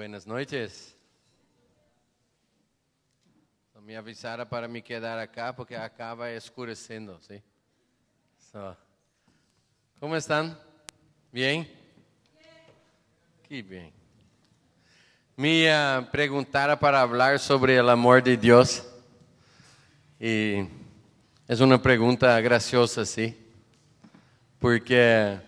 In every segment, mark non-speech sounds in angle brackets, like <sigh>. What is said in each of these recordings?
Buenas noches. Me avisara para me quedar acá porque acá va escureciendo, ¿sí? ¿Cómo están? ¿Bien? Qué bien. Me uh, preguntara para hablar sobre el amor de Dios. Y es una pregunta graciosa, ¿sí? Porque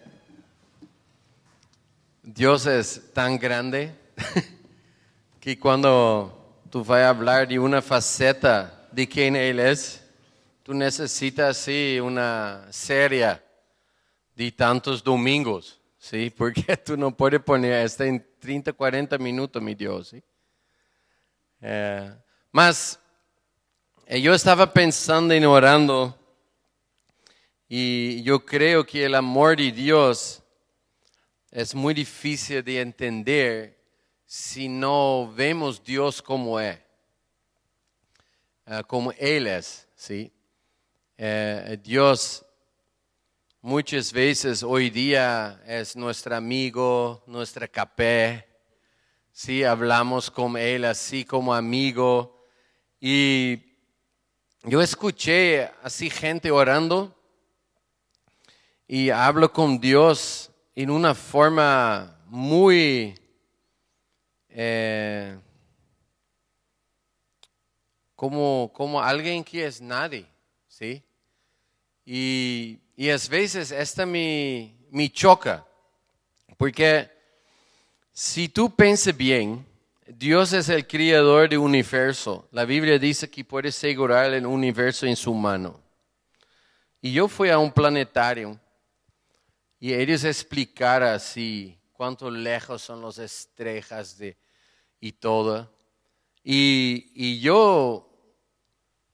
Dios es tan grande <laughs> que cuando tú vas a hablar de una faceta de quién Él es, tú necesitas sí, una serie de tantos domingos, ¿sí? <laughs> Porque tú no puedes poner esto en 30, 40 minutos, mi Dios, ¿sí? Eh, mas yo estaba pensando y orando y yo creo que el amor de Dios es muy difícil de entender si no vemos Dios como es, uh, como Él es, ¿sí? Uh, Dios muchas veces hoy día es nuestro amigo, nuestra capé, ¿sí? Hablamos con Él así como amigo. Y yo escuché así gente orando y hablo con Dios en una forma muy eh, como, como alguien que es nadie, ¿sí? Y, y a veces esta me, me choca, porque si tú piensas bien, Dios es el creador del universo. La Biblia dice que puede asegurar el universo en su mano. Y yo fui a un planetario y ellos explicaron así cuánto lejos son las estrellas de, y todo. Y, y yo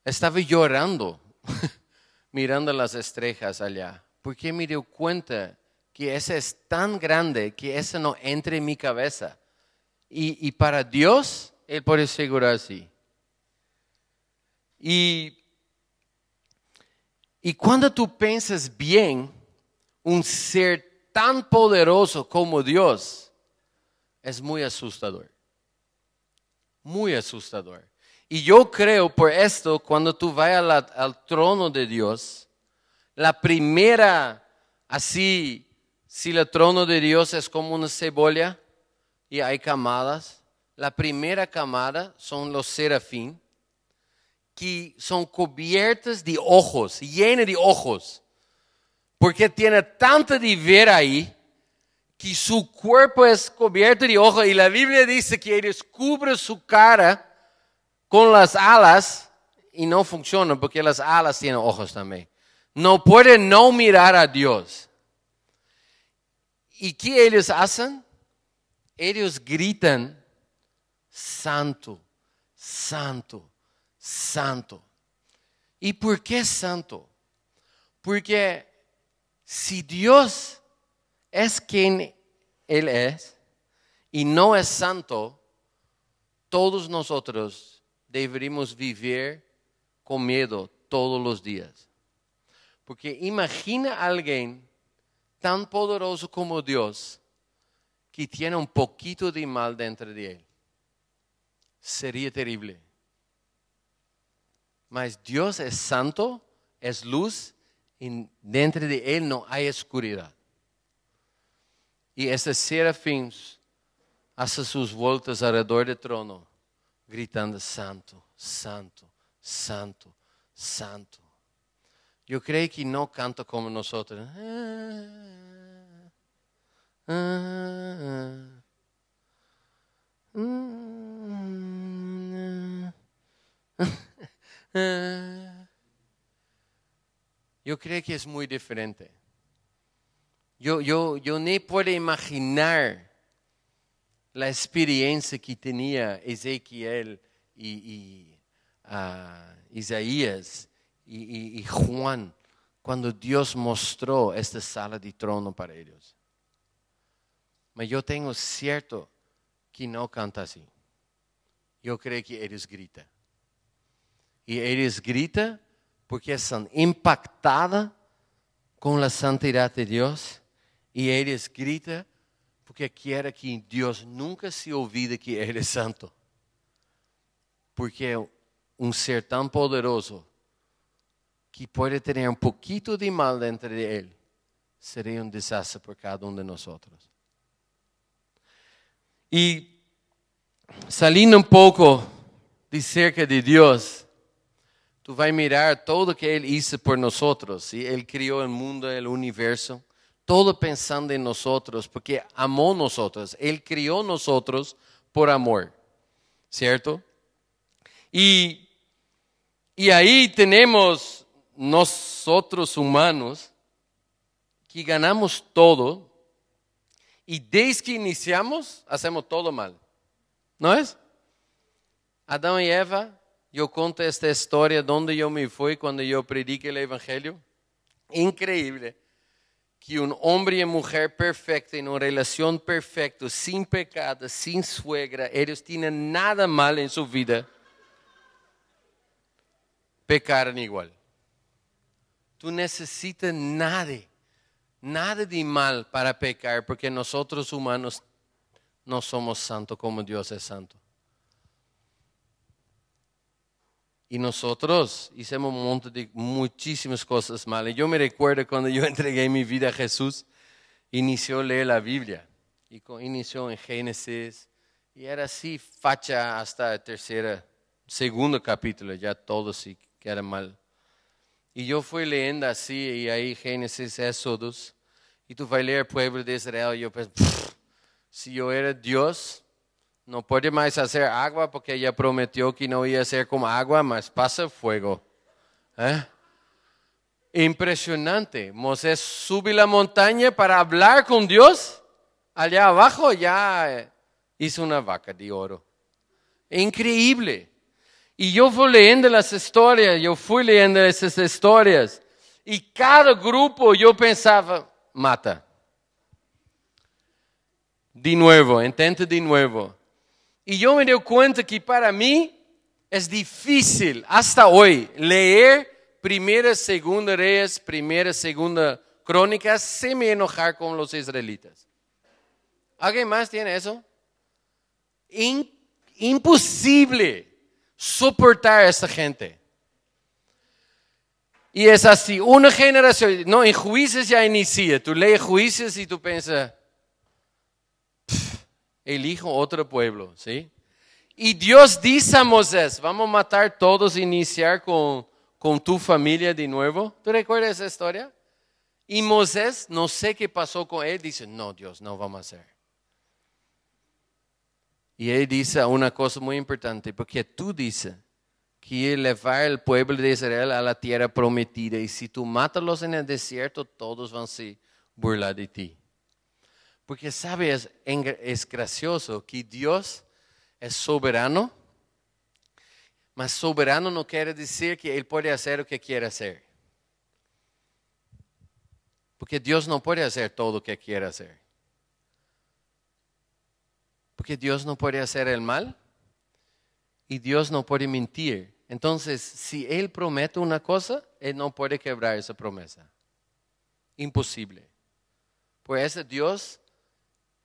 estaba llorando <laughs> mirando las estrellas allá, porque me dio cuenta que ese es tan grande que eso no entre en mi cabeza. Y, y para Dios, Él puede asegurar así. Y, y cuando tú piensas bien, un ser tan poderoso como Dios es muy asustador. Muy asustador. Y yo creo por esto, cuando tú vayas al, trono de Dios, la primera, así, si el trono de Dios es como una cebolla y hay camadas, la primera camada son los serafín, que son cubiertas de ojos, llenas de ojos porque tiene tanto de ver ahí que su cuerpo es cubierto de ojos y la Biblia dice que ellos cubren su cara con las alas y no funciona porque las alas tienen ojos también. No pueden no mirar a Dios. ¿Y qué ellos hacen? Ellos gritan, santo, santo, santo. ¿Y por qué santo? Porque si Dios es quien Él es y no es santo, todos nosotros deberíamos vivir con miedo todos los días. Porque imagina a alguien tan poderoso como Dios que tiene un poquito de mal dentro de él. Sería terrible. Mas Dios es santo, es luz y dentro de él no hay oscuridad. Y ese serafín hace sus vueltas alrededor del trono, gritando, santo, santo, santo, santo. Yo creo que no canto como nosotros. <laughs> Yo creo que es muy diferente. Yo, yo, yo ni puedo imaginar la experiencia que tenía Ezequiel y, ah, Isaías y, Juan cuando Dios mostró esta sala de trono para ellos. Pero yo tengo cierto que no canta así. Yo creo que ellos gritan. Y ellos gritan porque están impactadas con la santidad de Dios y ellos gritan Porque quiere que Dios nunca se olvide que Él es santo. Porque un ser tan poderoso que puede tener un poquito de mal dentro de Él sería un desastre por cada uno de nosotros. Y saliendo un poco de cerca de Dios, tú vas a mirar todo lo que Él hizo por nosotros. y Él crió el mundo, el universo, todo pensando en nosotros, porque amó nosotros. Él crió nosotros por amor, ¿cierto? Y, y ahí tenemos nosotros humanos que ganamos todo y desde que iniciamos hacemos todo mal. ¿No es? Adán y Eva, yo conto esta historia donde yo me fui cuando yo prediqué el Evangelio. Increíble que un hombre y mujer perfecto, en una relación perfecta, sin pecado, sin suegra, ellos tienen nada mal en su vida, pecaron igual. Tú necesitas nada nada de mal para pecar, porque nosotros humanos no somos santos como Dios es santo. Y nosotros hicimos un montón de muchísimas cosas malas. Yo me recuerdo cuando yo <laughs> entregué mi vida a Jesús, inició a leer la Biblia. Y inició en Génesis. Y era así, facha hasta el tercer, segundo capítulo. Ya todo sí queda mal. Y yo fui leyendo así, y ahí Génesis, Éxodos, y tú vas a leer pueblo de Israel, y yo pensé, si yo era Dios, no puede más hacer agua porque ella prometió que no iba a ser como agua, más pasa fuego. ¿Eh? Impresionante. Moisés sube la montaña para hablar con Dios. Allá abajo ya hizo una vaca de oro. Increíble. Y yo fui leyendo las historias, yo fui leyendo esas historias. Y cada grupo yo pensaba, mata. De nuevo, intenta de nuevo. Y yo me doy cuenta que para mí es difícil hasta hoy leer primera, segunda Reyes, primera, segunda Crónicas sin enojar con los israelitas. ¿Alguien más tiene eso? imposible soportar a esta gente. Y es así, una generación, no, en juicios ya inicia, tú lees juicios y tú piensas, elijo otro pueblo, ¿sí? Y Dios dice a Moisés, vamos a matar todos e iniciar con, con tu familia de nuevo. ¿Tú recuerdas esa historia? Y Moisés, no sé qué pasó con él, dice, no, Dios, no vamos a hacer. Y él dice una cosa muy importante, porque tú dices que llevar el pueblo de Israel a la tierra prometida, y si tú mátalos en el desierto, todos van a se burlar de ti. Porque sabes, es gracioso que Dios es soberano, mas soberano no quiere decir que Él puede hacer lo que quiere hacer. Porque Dios no puede hacer todo lo que quiere hacer. Porque Dios no puede hacer el mal y Dios no puede mentir. Entonces, si Él promete una cosa, Él no puede quebrar esa promesa. Imposible. Pues ese Dios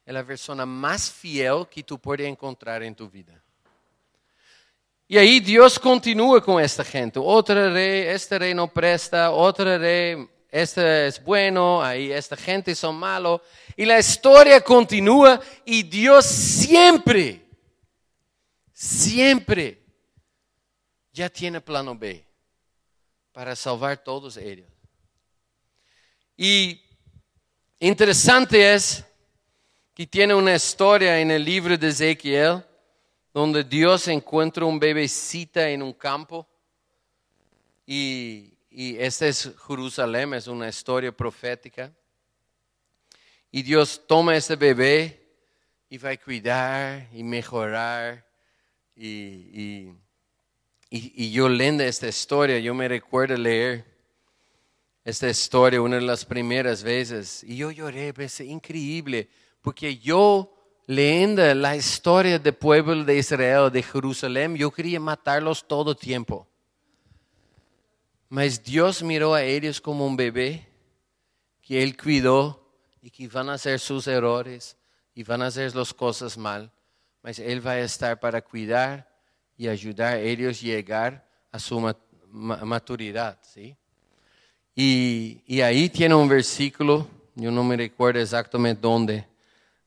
es la persona más fiel que tú puedes encontrar en tu vida. Y ahí Dios continúa con esta gente. Otra rey, este rey no presta, otra rey este es bueno, ahí esta gente son malos. Y la historia continúa y Dios siempre, siempre ya tiene plano B para salvar todos ellos. Y interesante es que tiene una historia en el libro de Ezequiel donde Dios encuentra un bebecita en un campo y y esta es Jerusalén, es una historia profética. Y Dios toma este bebé y va a cuidar y mejorar. Y, yo leyendo esta historia, yo me recuerdo leer esta historia una de las primeras veces. Y yo lloré, pensé, increíble, porque yo leyendo la historia del pueblo de Israel, de Jerusalén, yo quería matarlos todo el tiempo. Mas Dios miró a ellos como un bebé que Él cuidó y que van a hacer sus errores y van a hacer las cosas mal, mas Él va a estar para cuidar y ayudar a ellos llegar a su maturidad, ¿sí? Y, y, ahí tiene un versículo, yo no me recuerdo exactamente dónde,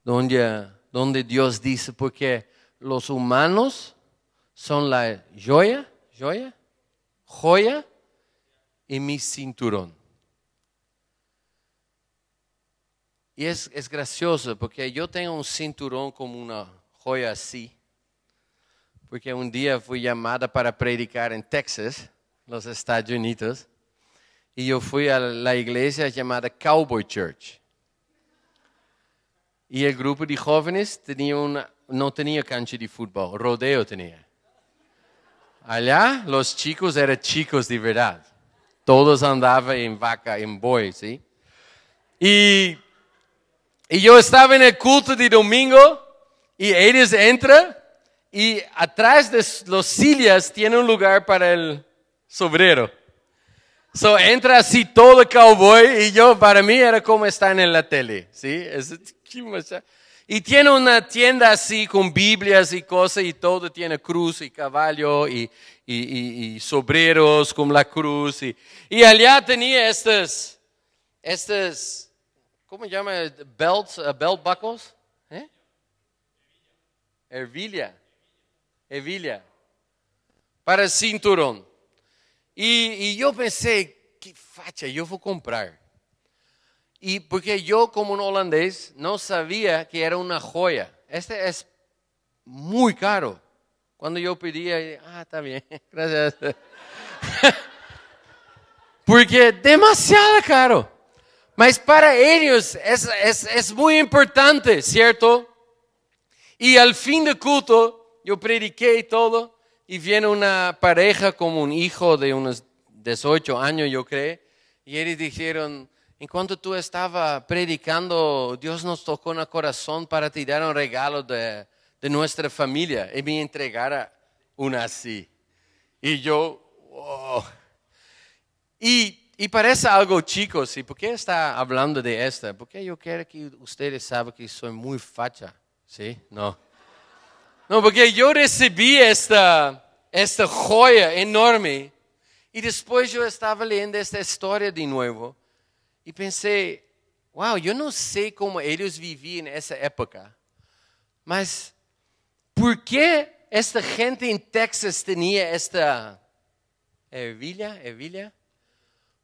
donde, Dios dice, porque los humanos son la joya, joya, joya y mi cinturón. Y es, es gracioso porque yo tengo un cinturón como una joya así, porque un día fui llamada para predicar en Texas, los Estados Unidos, y yo fui a la iglesia llamada Cowboy Church. Y el grupo de jóvenes tenía una, no tenía cancha de fútbol, rodeo tenía. Allá los chicos eran chicos de verdad. Todos andaban en vaca, en buey, ¿sí? Y, y yo estaba en el culto de domingo y ellos entran y atrás de los sillas tiene un lugar para el sobrero. So entra así todo cowboy y yo, para mí era como estar en la tele, ¿sí? Y tiene una tienda así con Biblias y cosas y todo, tiene cruz y caballo y, y, sobreros con la cruz. Y, y allá tenía estas, estas, ¿cómo se llama? Belts, uh, belt buckles. ¿Eh? Ervilha. Ervilha. Para cinturón. Y, y yo pensé, qué facha, yo voy a comprar. Y porque yo como un holandés no sabía que era una joya. Este es muy caro. Cuando yo pedía, ah, está bien, <laughs> gracias. <laughs> porque demasiado caro. Mas para ellos es, es, es muy importante, ¿cierto? Y al fin de culto, yo prediqué todo y viene una pareja como un hijo de unos 18 años, yo creo, y ellos dijeron, en cuanto tú estabas predicando, Dios nos tocó en el corazón para te dar un regalo de, nuestra familia y me entregara una así. Y yo, wow. Y, y parece algo chico, ¿sí? ¿Por qué está hablando de esta? Porque yo quiero que ustedes saben que soy muy facha, ¿sí? No. No, porque yo recibí esta, esta joya enorme y después yo estaba leyendo esta historia de nuevo y pensé, wow, yo no sé cómo ellos vivían en esa época, mas ¿por qué esta gente en Texas tenía esta ervilha? ervilha?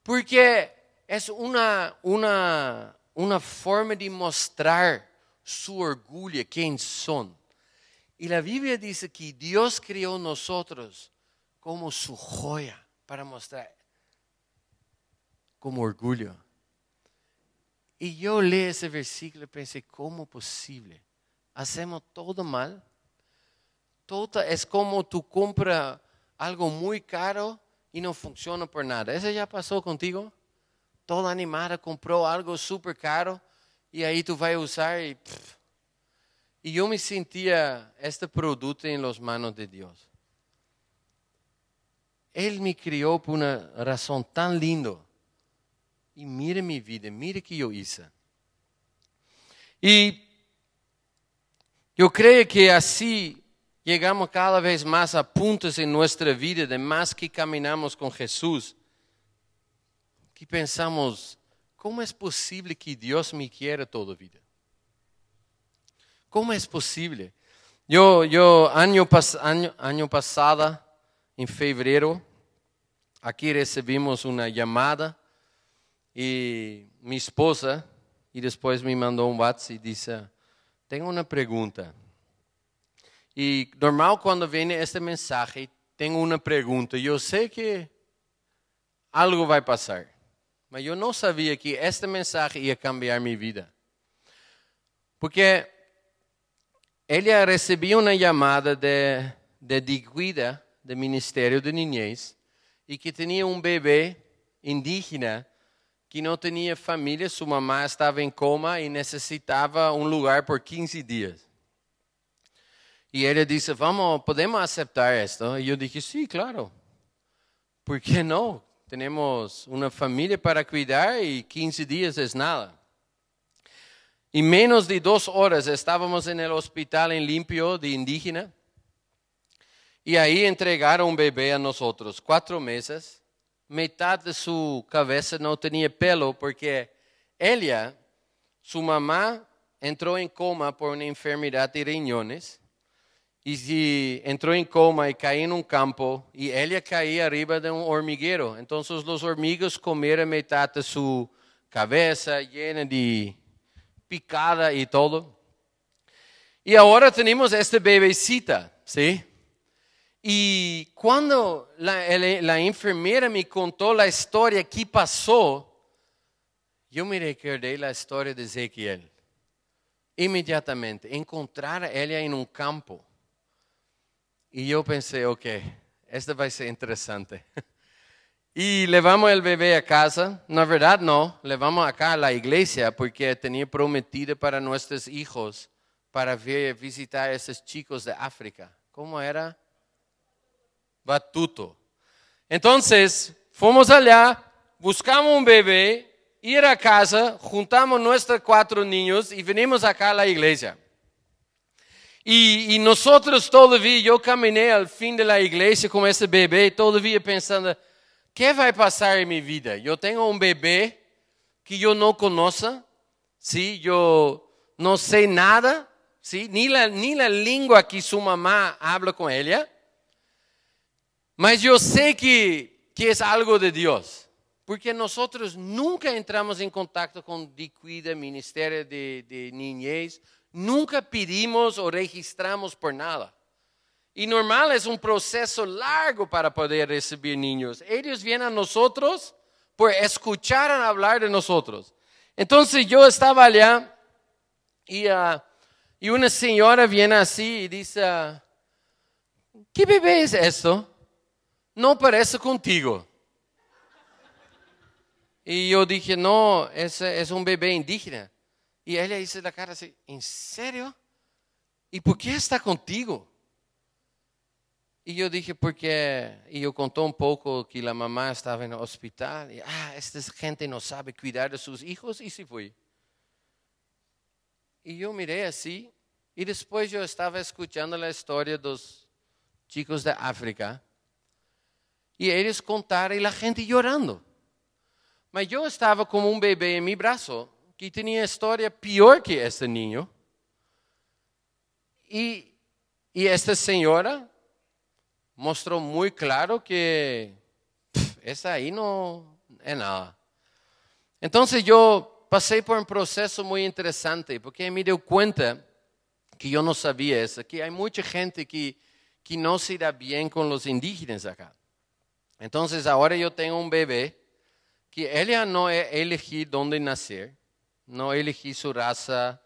Porque es una, una, una forma de mostrar su orgullo, quién son. Y la Biblia dice que Dios creó nosotros como su joya para mostrar como orgullo. Y yo leí ese versículo y pensé, ¿cómo posible? Hacemos todo mal. Todo es como tú compras algo muy caro y no funciona por nada. ¿Eso ya pasó contigo? Toda animada compró algo súper caro y ahí tú vas a usar y... Y yo me sentía este producto en las manos de Dios. Él me crió por una razón tan linda y mire mi vida, mire que yo hice. Y yo creo que así llegamos cada vez más a puntos en nuestra vida de más que caminamos con Jesús, que pensamos, ¿cómo es posible que Dios me quiera toda vida? ¿Cómo es posible? Yo, yo año, año, año pasado, en febrero, aquí recibimos una llamada y mi esposa, y después me mandó un WhatsApp y dice, tengo una pregunta. Y normal cuando viene este mensaje, tengo una pregunta. Yo sé que algo va a pasar, pero yo no sabía que este mensaje iba a cambiar mi vida. Porque ella recibió una llamada de, de Digüida, del Ministerio de Niñez, y que tenía un bebé indígena que não tinha família, sua mamá estava em coma e necessitava um lugar por 15 dias. E ele disse: Vamos, podemos aceitar isto? E eu disse: Sim, claro. Por que não? Temos uma família para cuidar e 15 dias é nada. Y menos de dos horas estábamos en el hospital en limpio de indígena. Y ahí entregaron un bebé a nosotros, cuatro meses. Mitad de su cabeza no tenía pelo porque ella, su mamá, entró en coma por una enfermedad de riñones. Y si entró en coma y caía en un campo y ella caía arriba de un hormiguero. Entonces los hormigos comieron mitad de su cabeza llena de picada y todo. Y ahora tenemos esta bebecita, ¿sí? Y cuando la, la, enfermera me contó la historia que pasó, yo me recordé la historia de Ezequiel. Inmediatamente, encontrar a ella en un campo. Y yo pensé, ok, esto va a ser interesante. <laughs> Y levamos el bebé a casa. Na verdad, no, levamos acá a la iglesia porque tenía prometido para nuestros hijos para visitar a esos chicos de África. ¿Cómo era? Batuto. Entonces, fuimos allá, buscamos un bebé, ir a casa, juntamos nuestros cuatro niños y venimos acá a la iglesia. Y, y, nosotros todavía, yo caminé al fin de la iglesia con ese bebé, todavía pensando, ¿qué va a pasar en mi vida? Yo tengo un bebé que yo no conozco, ¿sí? Yo no sé nada, ¿sí? Ni la, ni la lengua que su mamá habla con ella. Mas yo sé que, que es algo de Dios. Porque nosotros nunca entramos en contacto con Dicuida, Ministerio de, de Niñez. Nunca pedimos o registramos por nada. Y normal es un proceso largo para poder recibir niños. Ellos vienen a nosotros por escuchar hablar de nosotros. Entonces yo estaba allá y, ah, y una señora viene así y dice, ¿qué bebé es esto? No parece contigo. Y yo dije, no, ese es un bebé indígena. Y ella dice la cara así, ¿en serio? ¿Y por qué está contigo? Y yo dije, porque, y yo contó un poco que la mamá estaba en el hospital, y, ah, esta gente no sabe cuidar de sus hijos, y sí fui. Y yo miré así, y después yo estaba escuchando la historia de los chicos de África, y ellos contaron, y la gente llorando. Pero yo estaba como un bebé en mi brazo, que tenía historia peor que este niño. Y, esta señora mostró muy claro que esa ahí no es nada. Entonces yo pasé por un proceso muy interesante porque me di cuenta que yo no sabía eso, que hay mucha gente que, que no se da bien con los indígenas acá. Entonces ahora yo tengo un bebé que ella no elegí dónde nacer, no elegí su raza,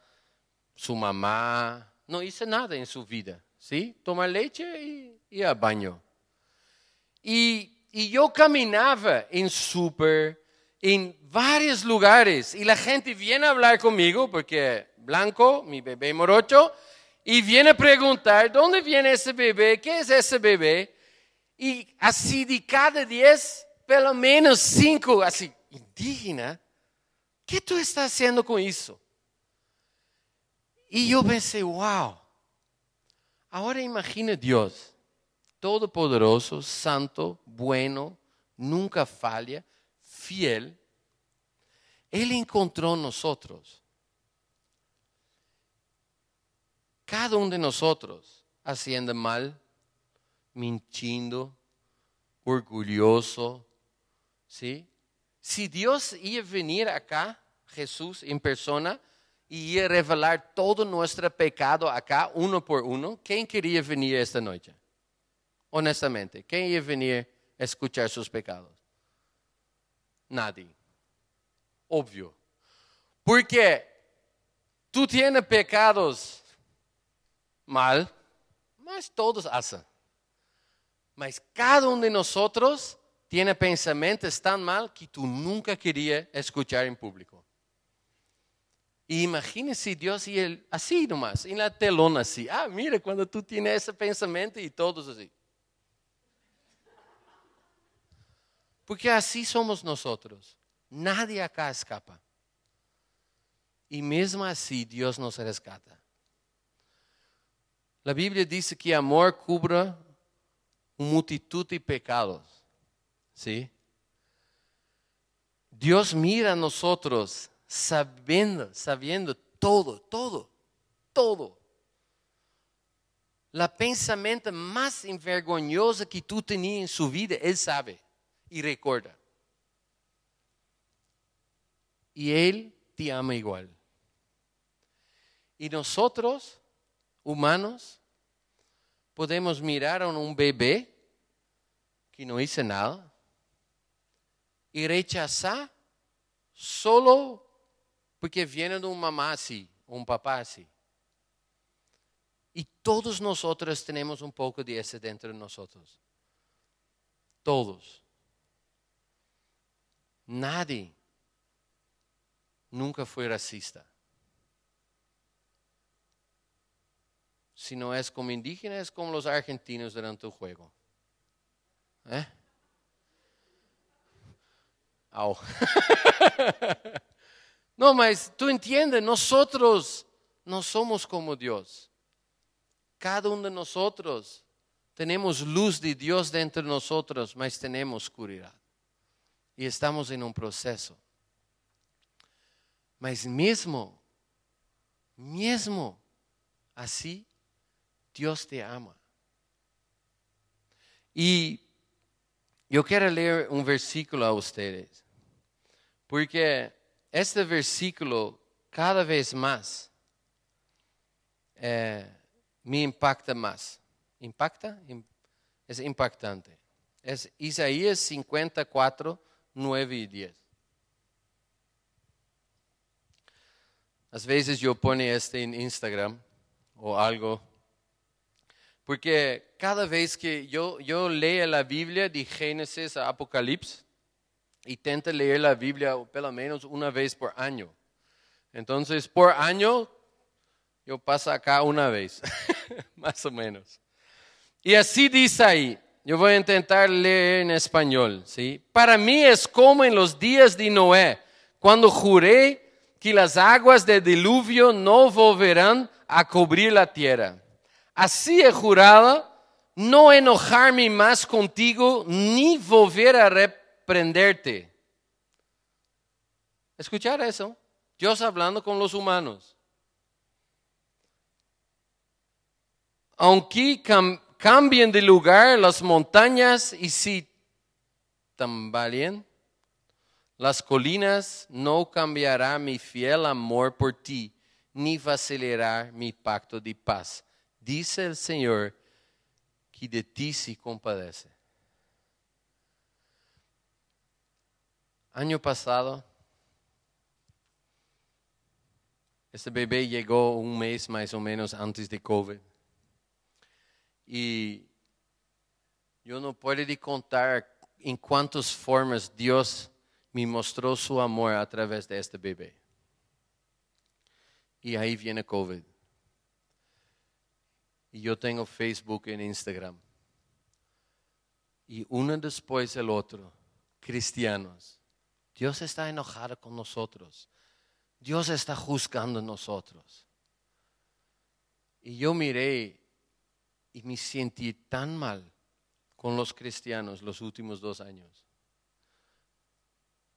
su mamá, no hice nada en su vida, ¿sí? Toma leche y y a baño. Y, yo caminaba en súper, en varios lugares, y la gente viene a hablar conmigo, porque Blanco, mi bebé morocho, y viene a preguntar, ¿dónde viene ese bebé? ¿Qué es ese bebé? Y así de cada diez, pelo menos cinco, así, indígena, ¿qué tú estás haciendo con eso? Y yo pensé, wow, ahora imagina Dios todopoderoso, santo, bueno, nunca falla, fiel, Él encontró nosotros. Cada uno de nosotros haciendo mal, mintiendo, orgulloso, ¿sí? Si Dios iba a venir acá, Jesús en persona, y iba a revelar todo nuestro pecado acá, uno por uno, ¿quién quería venir esta noche? honestamente, ¿quién iba a venir a escuchar sus pecados? Nadie. Obvio. Porque tú tienes pecados mal, mas todos hacen. Mas cada uno de nosotros tiene pensamientos tan mal que tú nunca querías escuchar en público. Y imagínese Dios y él así nomás, en la telona así. Ah, mira, cuando tú tienes ese pensamiento y todos así. Porque así somos nosotros. Nadie acá escapa. Y mismo así Dios nos rescata. La Biblia dice que amor cubre multitud de pecados. ¿Sí? Dios mira a nosotros sabiendo, sabiendo todo, todo, todo. La pensamiento más envergonzosa que tú tenías en su vida, Él sabe y recuerda. Y Él te ama igual. Y nosotros, humanos, podemos mirar a un bebé que no hizo nada y rechazar solo porque viene de un mamá así, un papá así. Y todos nosotros tenemos un poco de ese dentro de nosotros. Todos. Nadie nunca fue racista. Si no es como indígena, es como los argentinos durante el juego. ¿Eh? <laughs> no, mas tú entiendes, nosotros no somos como Dios. Cada uno de nosotros tenemos luz de Dios dentro de nosotros, mas tenemos oscuridad. Y estamos en un proceso. Mas mesmo, mesmo así, Dios te ama. Y yo quiero leer un versículo a ustedes, porque este versículo cada vez más eh, me impacta más. ¿Impacta? Es impactante. Es Isaías 54, 9 y 10. A veces yo pone este en Instagram o algo porque cada vez que yo, yo leo la Biblia de Génesis a Apocalipsis, intento leer la Biblia pelo menos una vez por año. Entonces, por año, yo paso acá una vez, <laughs> más o menos. Y así dice ahí, yo voy a intentar leer en español, ¿sí? Para mí es como en los días de Noé, cuando juré que las aguas del diluvio no volverán a cubrir la tierra Así he jurado no enojarme más contigo ni volver a reprenderte. ¿Escuchar eso? Dios hablando con los humanos. Aunque cambien de lugar las montañas y si tambalean, las colinas no cambiará mi fiel amor por ti, ni vacilará mi pacto de paz dice el Señor que de ti se compadece. Año pasado, este bebé llegó un mes más o menos antes de COVID. Y yo no puedo contar en cuántas formas Dios me mostró su amor a través de este bebé. Y ahí viene COVID yo tengo Facebook e Instagram. Y uno después del otro, cristianos. Dios está enojado con nosotros. Dios está juzgando nosotros. Y yo miré y me sentí tan mal con los cristianos los últimos dos años.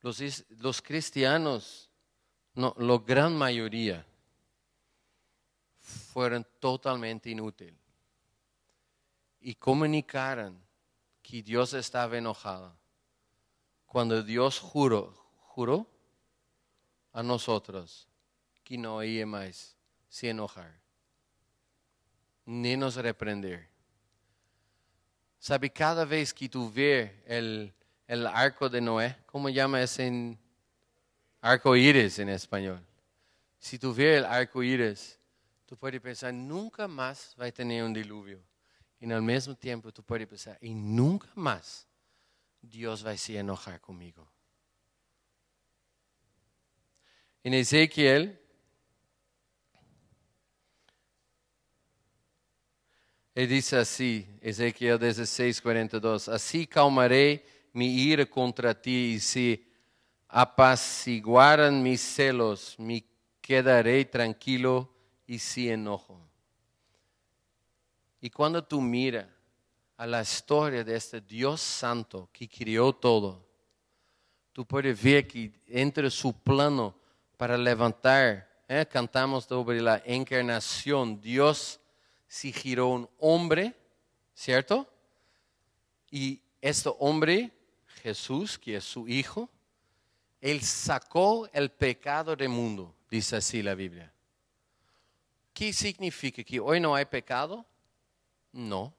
Los, los cristianos, no, la gran mayoría, fueron totalmente inútiles y comunicaron que Dios estaba enojado. Cuando Dios juró, juró a nosotros que no iba más se enojar, ni nos reprender. ¿Sabe? Cada vez que tú ves el, el arco de Noé, ¿cómo llama ese arco iris en español? Si tú ves el arco iris, tú puedes pensar, nunca más va a tener un diluvio. Y al mismo tiempo tú puedes pensar, y nunca más Dios va a se enojar conmigo. En Ezequiel, él dice así, Ezequiel 16, 42, así calmaré mi ira contra ti y si apaciguaran mis celos, mi quedaré tranquilo y sin enojo. Y cuando tú miras a la historia de este Dios santo que crió todo, tú puedes ver que entre su plano para levantar, ¿eh? cantamos sobre la encarnación, Dios se giró un hombre, ¿cierto? Y este hombre, Jesús, que es su hijo, él sacó el pecado del mundo, dice así la Biblia. ¿Qué significa? ¿Que hoy no hay pecado? No.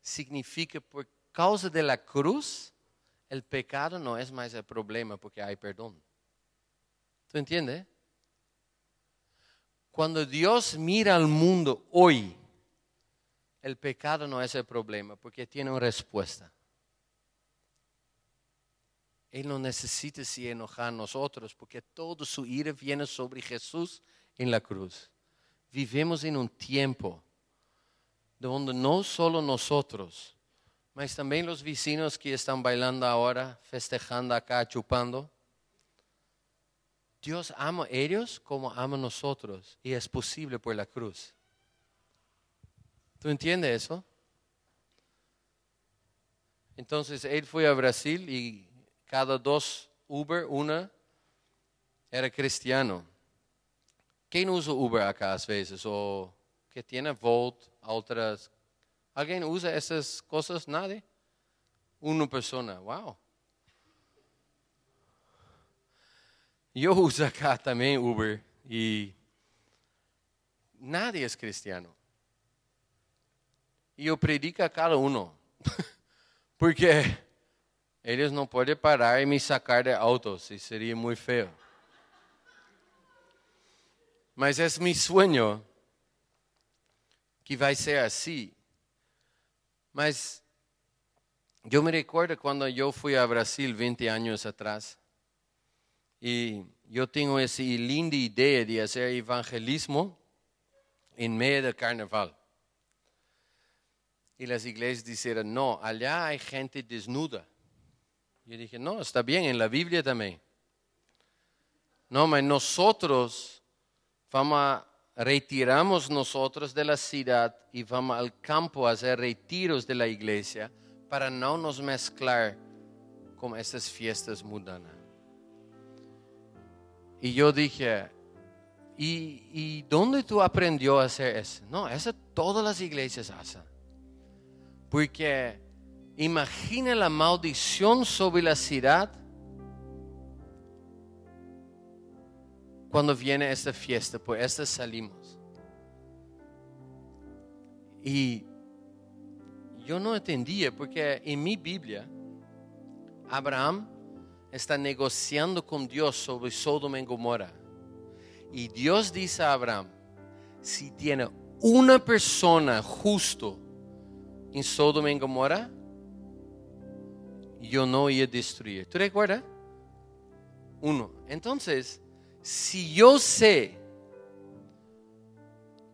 Significa por causa de la cruz, el pecado no es más el problema porque hay perdón. ¿Tú entiendes? Cuando Dios mira al mundo hoy, el pecado no es el problema porque tiene una respuesta. Él no necesita si enojar nosotros porque todo su ira viene sobre Jesús en la cruz. Vivimos en un tiempo donde no solo nosotros, mas también los vecinos que están bailando ahora, festejando acá, chupando. Dios ama a ellos como ama a nosotros y es posible por la cruz. ¿Tú entiendes eso? Entonces él fue a Brasil y cada dos Uber, una era cristiano. ¿Quién usa Uber acá a veces? ¿O que tiene Volt, otras? ¿Alguien usa esas cosas? Nadie. Una persona, wow. Yo uso acá también Uber y nadie es cristiano. Y yo predico a cada uno. <laughs> Porque ellos no pueden parar y me sacar de autos y sería muy feo. Mas es mi sueño que vai ser assim. Mas eu me recuerdo quando eu fui a Brasil 20 anos atrás. E eu tenho essa linda ideia de fazer evangelismo em meio do carnaval. E as igrejas disseram, não, allá há gente desnuda. Eu dije, não, está bem, em la Bíblia também. Não, mas nós vamos a retiramos nosotros de la ciudad y vamos al campo a hacer retiros de la iglesia para no nos mezclar con estas fiestas mundanas. Y yo dije, ¿y, ¿y dónde tú aprendió a hacer eso? No, eso todas las iglesias hacen. Porque imagina la maldición sobre la ciudad cuando viene esta fiesta, por esta salimos. Y yo no entendía, porque en mi Biblia, Abraham está negociando con Dios sobre Sodoma y Gomorra. Y Dios dice a Abraham, si tiene una persona justo en Sodoma y Gomorra, yo no voy a destruir. ¿Tú recuerdas? Uno. Entonces, si yo sé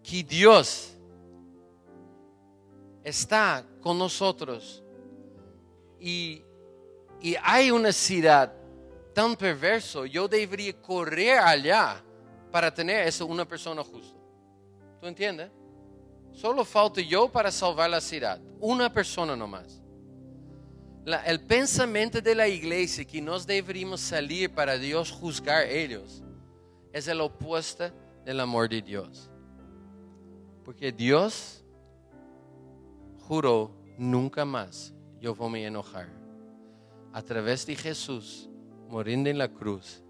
que Dios está con nosotros y, hay una ciudad tan perverso, yo debería correr allá para tener eso una persona justa. ¿Tú entiendes? Solo falta yo para salvar la ciudad. Una persona nomás. el pensamiento de la iglesia que nos deberíamos salir para Dios juzgar ellos es el opuesto del amor de Dios. Porque Dios juró nunca más yo voy a enojar. A través de Jesús, muriendo en la cruz,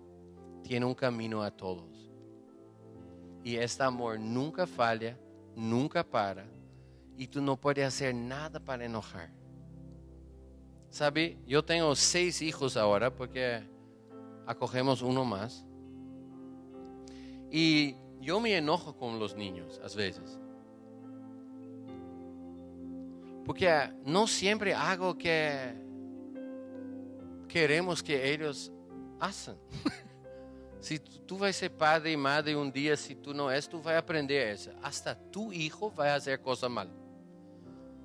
tiene un camino a todos. Y este amor nunca falla, nunca para. Y tú no puedes hacer nada para enojar. ¿Sabe? Yo tengo seis hijos ahora porque acogemos uno más. Y yo me enojo con los niños a veces. Porque no siempre hago que queremos que ellos hacen. <laughs> si tú vas a ser padre y madre un día, si tú no es, tú vas a aprender eso. Hasta tu hijo va a hacer cosas mal.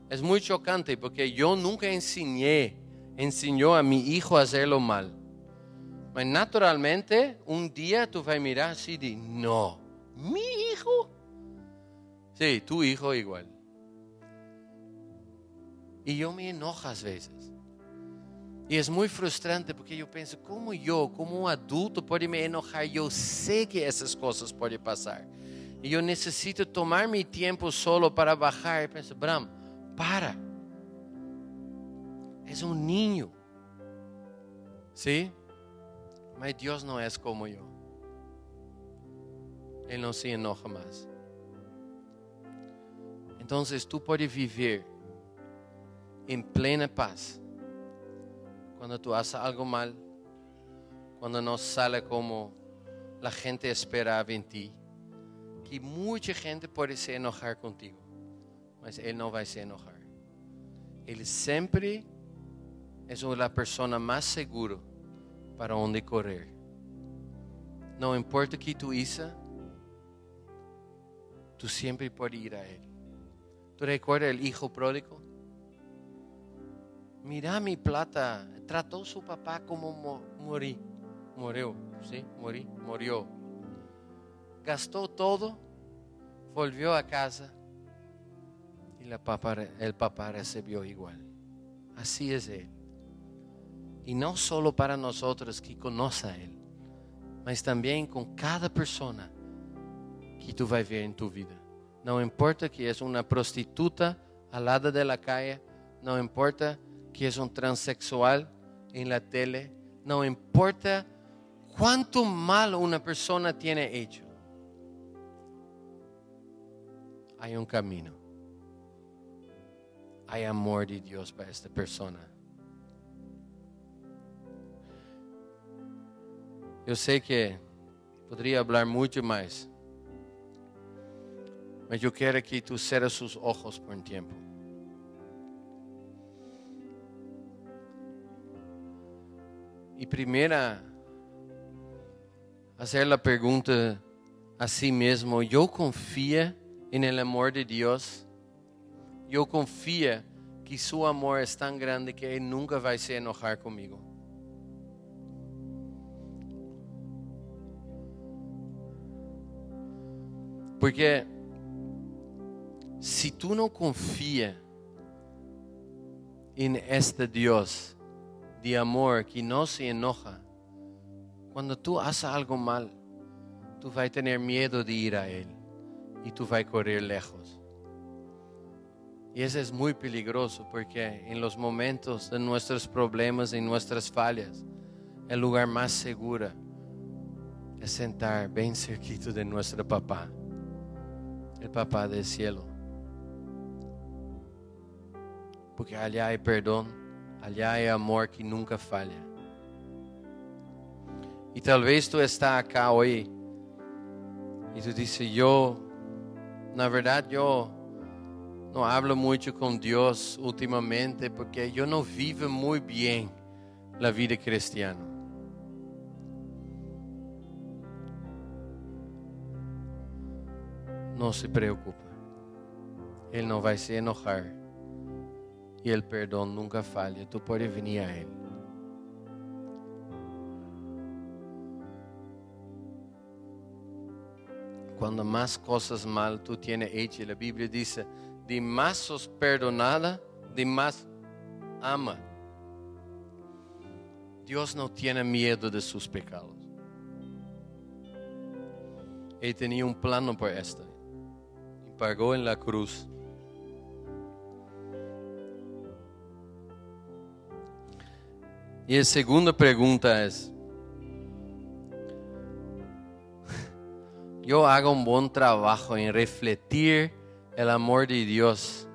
Es muy chocante porque yo nunca enseñé, enseñó a mi hijo a hacerlo mal. Mas naturalmente, un día tú vas a mirar así de, no, mi hijo. Sí, tu hijo igual. Y yo me enojo a veces. Y es muy frustrante porque yo pienso, ¿cómo yo, como un adulto, puede me enojar? Yo sé que esas cosas pueden pasar. Y yo necesito tomar mi tiempo solo para bajar y pensar, Bram, para. Es un niño. ¿Sí? Pero Dios no es como yo. Él no se enoja más. Entonces tú puedes vivir en plena paz cuando tú haces algo mal, cuando no sale como la gente esperaba en ti, que mucha gente puede se enojar contigo, mas Él no va a se enojar. Él siempre es la persona más segura para donde correr. No importa que tú hizo, tú siempre puedes ir a Él. ¿Tú recuerdas el hijo pródigo? Mira mi plata, trató su papá como morí, murió, ¿sí? Morí, murió. Gastó todo, volvió a casa y el papá recibió igual. Así es Él. Y no solo para nosotros que conoce a Él, mas también con cada persona que tú vas a ver en tu vida. No importa que es una prostituta al lado de la calle, no importa que es un transexual en la tele, no importa cuánto mal una persona tiene hecho. Hay un camino. Hay amor de Dios para esta persona. Eu sei que poderia falar muito mais, mas eu quero que tu cerres os olhos por um tempo. E primeira, fazer a pergunta a si mesmo: eu confio no amor de Deus? Eu confio que seu amor é tão grande que Ele nunca vai se enojar comigo. Porque se tu não confia em este Deus de amor que não se enoja, quando tu haces algo mal, tu vai ter medo de ir a Ele e tu vai correr lejos. E isso é muito peligroso porque em los momentos de nossos problemas, em nossas falhas, o lugar mais seguro é sentar bem cerquito de nosso papá el papá del cielo. Porque allá hay perdón, allá hay amor que nunca falla. Y tal vez tú estás acá hoy y tú dices, yo, la verdad yo no hablo mucho con Dios últimamente porque yo no vivo muy bien la vida cristiana. No se preocupe. Él no va a se enojar. Y el perdón nunca falla. Tú puedes venir a Él. Cuando más cosas mal tú tienes hecho, la Biblia dice, de más sos perdonada, de más ama. Dios no tiene miedo de sus pecados. Él tenía un plano por esta pagó en la cruz. Y la segunda pregunta es, <laughs> yo hago un buen trabajo en refletir el amor de Dios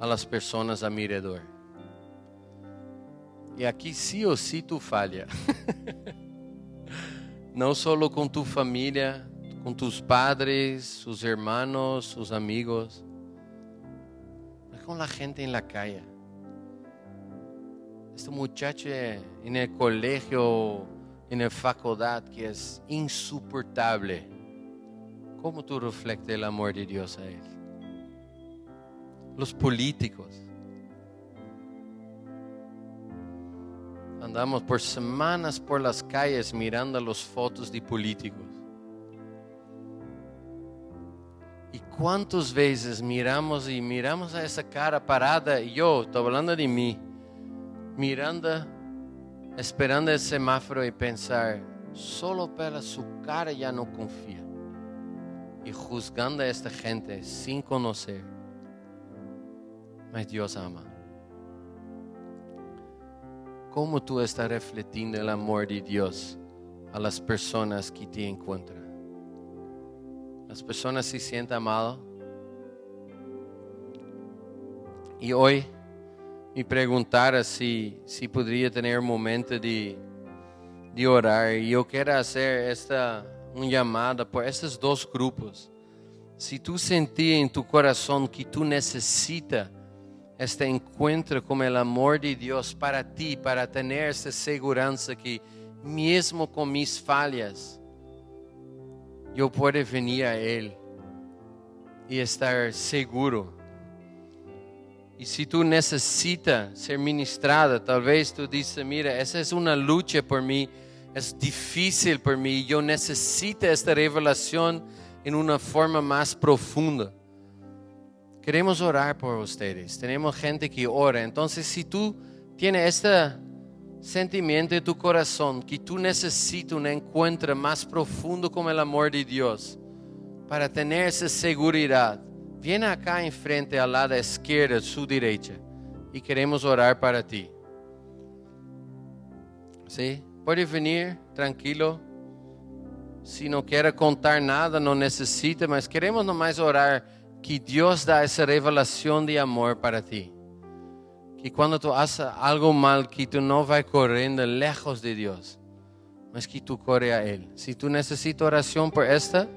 a las personas a mi alrededor. Y aquí sí o sí tú falla. <laughs> no solo con tu familia, con tus padres, sus hermanos, sus amigos, con la gente en la calle. Este muchacho en el colegio, en la facultad, que es insoportable. ¿Cómo tú reflejas el amor de Dios a él? Los políticos. Andamos por semanas por las calles mirando las fotos de políticos. ¿Y cuántas veces miramos y miramos a esa cara parada? Y yo, estoy hablando de mí, mirando, esperando el semáforo y pensar, solo para su cara ya no confía. Y juzgando a esta gente sin conocer. Mas Dios ama. ¿Cómo tú estás refletiendo el amor de Dios a las personas que te encuentran? Las personas se sienten amadas. Y hoy me preguntara si, si podría tener un momento de, de orar. Y yo quiero hacer esta un llamada por estos dos grupos. Si tú sentías en tu corazón que tú necesitas este encuentro con el amor de Dios para ti, para tener esa seguridad que mesmo con mis fallas, yo puedo venir a Él y estar seguro. Y si tú necesitas ser ministrada, tal vez tú dices, mira, esa es una lucha por mí, es difícil por mí, yo necesito esta revelación en una forma más profunda. Queremos orar por ustedes. Tenemos gente que ora. Entonces, si tú tienes este sentimiento en tu corazón que tú necesitas un encuentro más profundo con el amor de Dios para tener esa seguridad, viene acá enfrente al lado izquierdo, su derecha, y queremos orar para ti. ¿Sí? Puede venir tranquilo. Si no quiere contar nada, no necesita, mas queremos nomás orar que Dios da esa revelación de amor para ti. Que cuando tú haces algo mal, que tú no vas corriendo lejos de Dios, mas que tú corres a Él. Si tú necesitas oración por esta,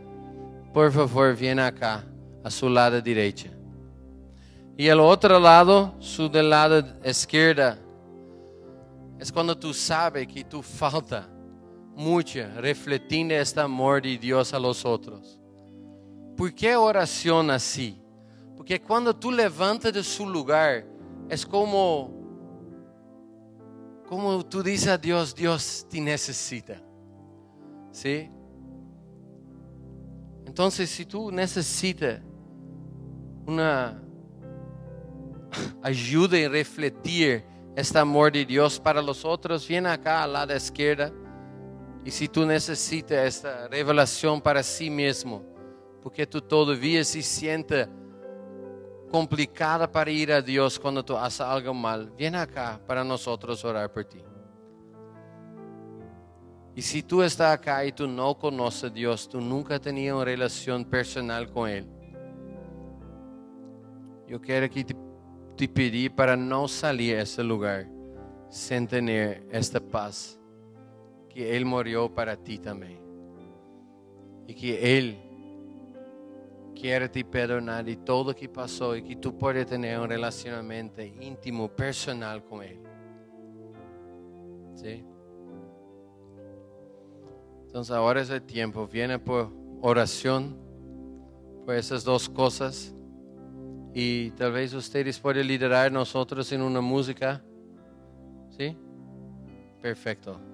por favor, viene acá, a su lado derecho. Y el otro lado, su del lado izquierdo, es cuando tú sabes que tú falta mucho refletiendo este amor de Dios a los otros. ¿Por qué oración así? Porque cuando tú levantas de su lugar, es como, como tú dices a Dios, Dios te necesita. ¿Sí? Entonces, si tú necesitas una <laughs> ayuda en refletir este amor de Dios para los otros, viene acá al lado izquierda. Y si tú necesitas esta revelación para sí mismo, porque tú todavía se siente complicada para ir a Dios cuando tú haces algo mal, viene acá para nosotros orar por ti. Y si tú estás acá y tú no conoces a Dios, tú nunca tenías una relación personal con Él, yo quiero que te, te pedir para no salir a ese lugar sin tener esta paz, que Él murió para ti también. Y que Él quiere te perdonar de todo lo que pasó y que tú puedes tener un relacionamiento íntimo, personal con Él. ¿Sí? Entonces ahora es el tiempo, viene por oración, por esas dos cosas. Y tal vez ustedes pueden liderar nosotros en una música. ¿Sí? Perfecto.